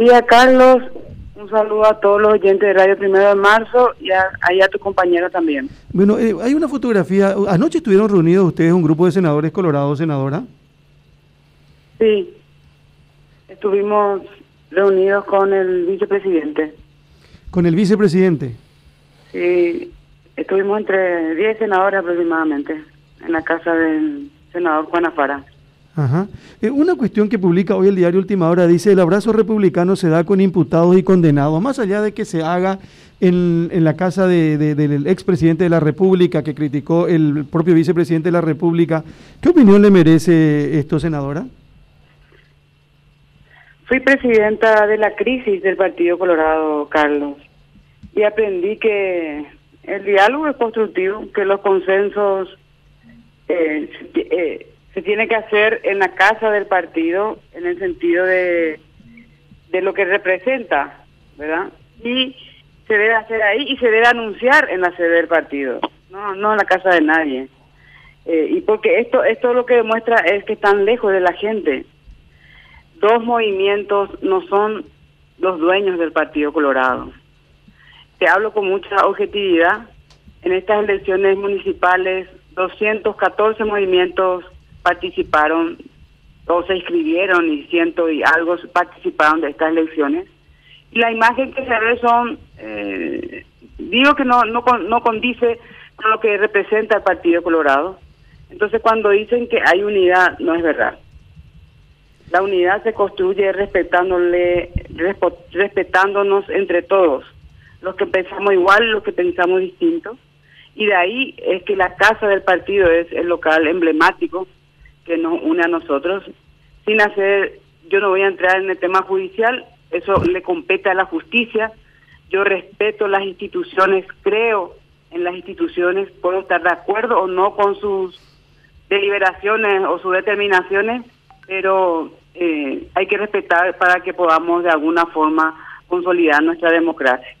día, Carlos. Un saludo a todos los oyentes de Radio Primero de Marzo y a, a tu compañera también. Bueno, eh, hay una fotografía. Anoche estuvieron reunidos ustedes, un grupo de senadores colorados, senadora. Sí, estuvimos reunidos con el vicepresidente. ¿Con el vicepresidente? Sí, estuvimos entre 10 senadores aproximadamente en la casa del senador Juan Afara. Ajá. Eh, una cuestión que publica hoy el diario Última Hora dice, el abrazo republicano se da con imputados y condenados, más allá de que se haga en, en la casa de, del expresidente de la República, que criticó el propio vicepresidente de la República, ¿qué opinión le merece esto, senadora? Fui presidenta de la crisis del Partido Colorado, Carlos, y aprendí que el diálogo es constructivo, que los consensos eh, eh, se tiene que hacer en la casa del partido, en el sentido de, de lo que representa, ¿verdad? Y se debe hacer ahí y se debe anunciar en la sede del partido, no, no en la casa de nadie. Eh, y porque esto, esto lo que demuestra es que están lejos de la gente dos movimientos no son los dueños del Partido Colorado. Te hablo con mucha objetividad. En estas elecciones municipales, 214 movimientos participaron o se inscribieron y ciento y algo participaron de estas elecciones. Y la imagen que se ve son, eh, digo que no, no, no condice con lo que representa el Partido Colorado. Entonces cuando dicen que hay unidad, no es verdad. La unidad se construye respetándole, respetándonos entre todos, los que pensamos igual, los que pensamos distinto. Y de ahí es que la casa del partido es el local emblemático que nos une a nosotros. Sin hacer, yo no voy a entrar en el tema judicial, eso le compete a la justicia. Yo respeto las instituciones, creo en las instituciones, puedo estar de acuerdo o no con sus deliberaciones o sus determinaciones, pero eh, hay que respetar para que podamos de alguna forma consolidar nuestra democracia.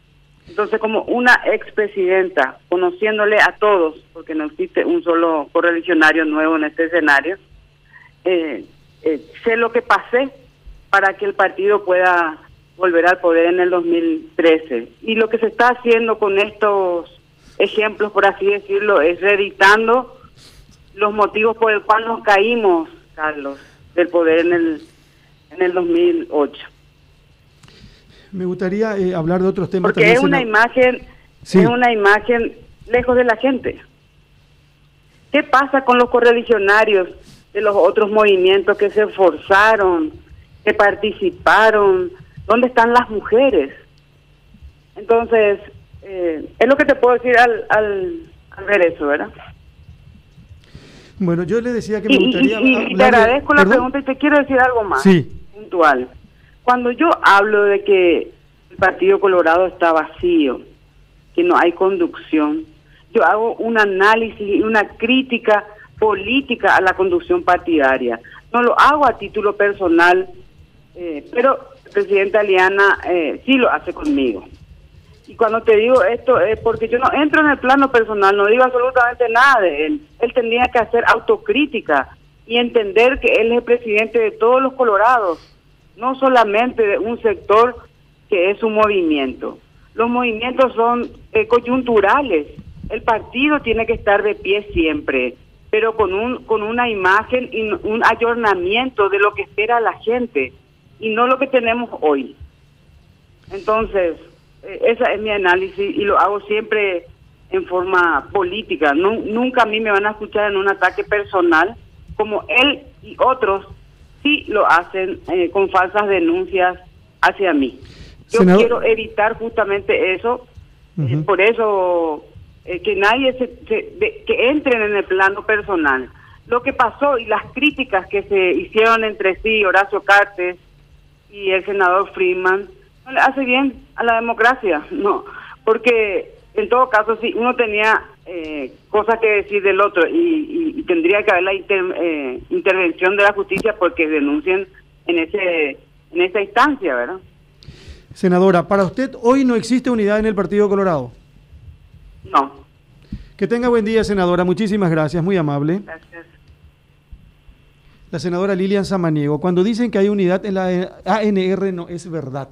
Entonces, como una expresidenta, conociéndole a todos, porque no existe un solo correligionario nuevo en este escenario, eh, eh, sé lo que pasé para que el partido pueda volver al poder en el 2013. Y lo que se está haciendo con estos ejemplos, por así decirlo, es reeditando los motivos por el cual nos caímos, Carlos del poder en el, en el 2008. Me gustaría eh, hablar de otros temas. Porque es una imagen, es una imagen lejos de la gente. ¿Qué pasa con los correligionarios de los otros movimientos que se esforzaron, que participaron? ¿Dónde están las mujeres? Entonces, eh, es lo que te puedo decir al, al, al ver eso, ¿verdad? Bueno, yo le decía que me gustaría... Y, te agradezco la pregunta y te quiero decir algo más puntual. Cuando yo hablo de que el Partido Colorado está vacío, que no hay conducción, yo hago un análisis y una crítica política a la conducción partidaria. No lo hago a título personal, eh, pero el presidente Aliana eh, sí lo hace conmigo. Y cuando te digo esto es porque yo no entro en el plano personal, no digo absolutamente nada de él. Él tendría que hacer autocrítica y entender que él es el presidente de todos los colorados, no solamente de un sector que es un movimiento. Los movimientos son eh, coyunturales. El partido tiene que estar de pie siempre, pero con un con una imagen y un ayornamiento de lo que espera la gente y no lo que tenemos hoy. Entonces, eh, esa es mi análisis y lo hago siempre en forma política. nunca a mí me van a escuchar en un ataque personal, como él y otros sí lo hacen eh, con falsas denuncias hacia mí. Yo quiero evitar justamente eso, eh, por eso que nadie se, que entren en el plano personal. Lo que pasó y las críticas que se hicieron entre sí, Horacio Cartes y el senador Freeman, no le hace bien a la democracia, no, porque en todo caso si uno tenía eh, cosas que decir del otro y, tendría que haber la eh, intervención de la justicia porque denuncien en ese en esa instancia, ¿verdad? Senadora, para usted hoy no existe unidad en el Partido Colorado. No. Que tenga buen día, senadora. Muchísimas gracias, muy amable. Gracias. La senadora Lilian Samaniego, cuando dicen que hay unidad en la ANR no es verdad.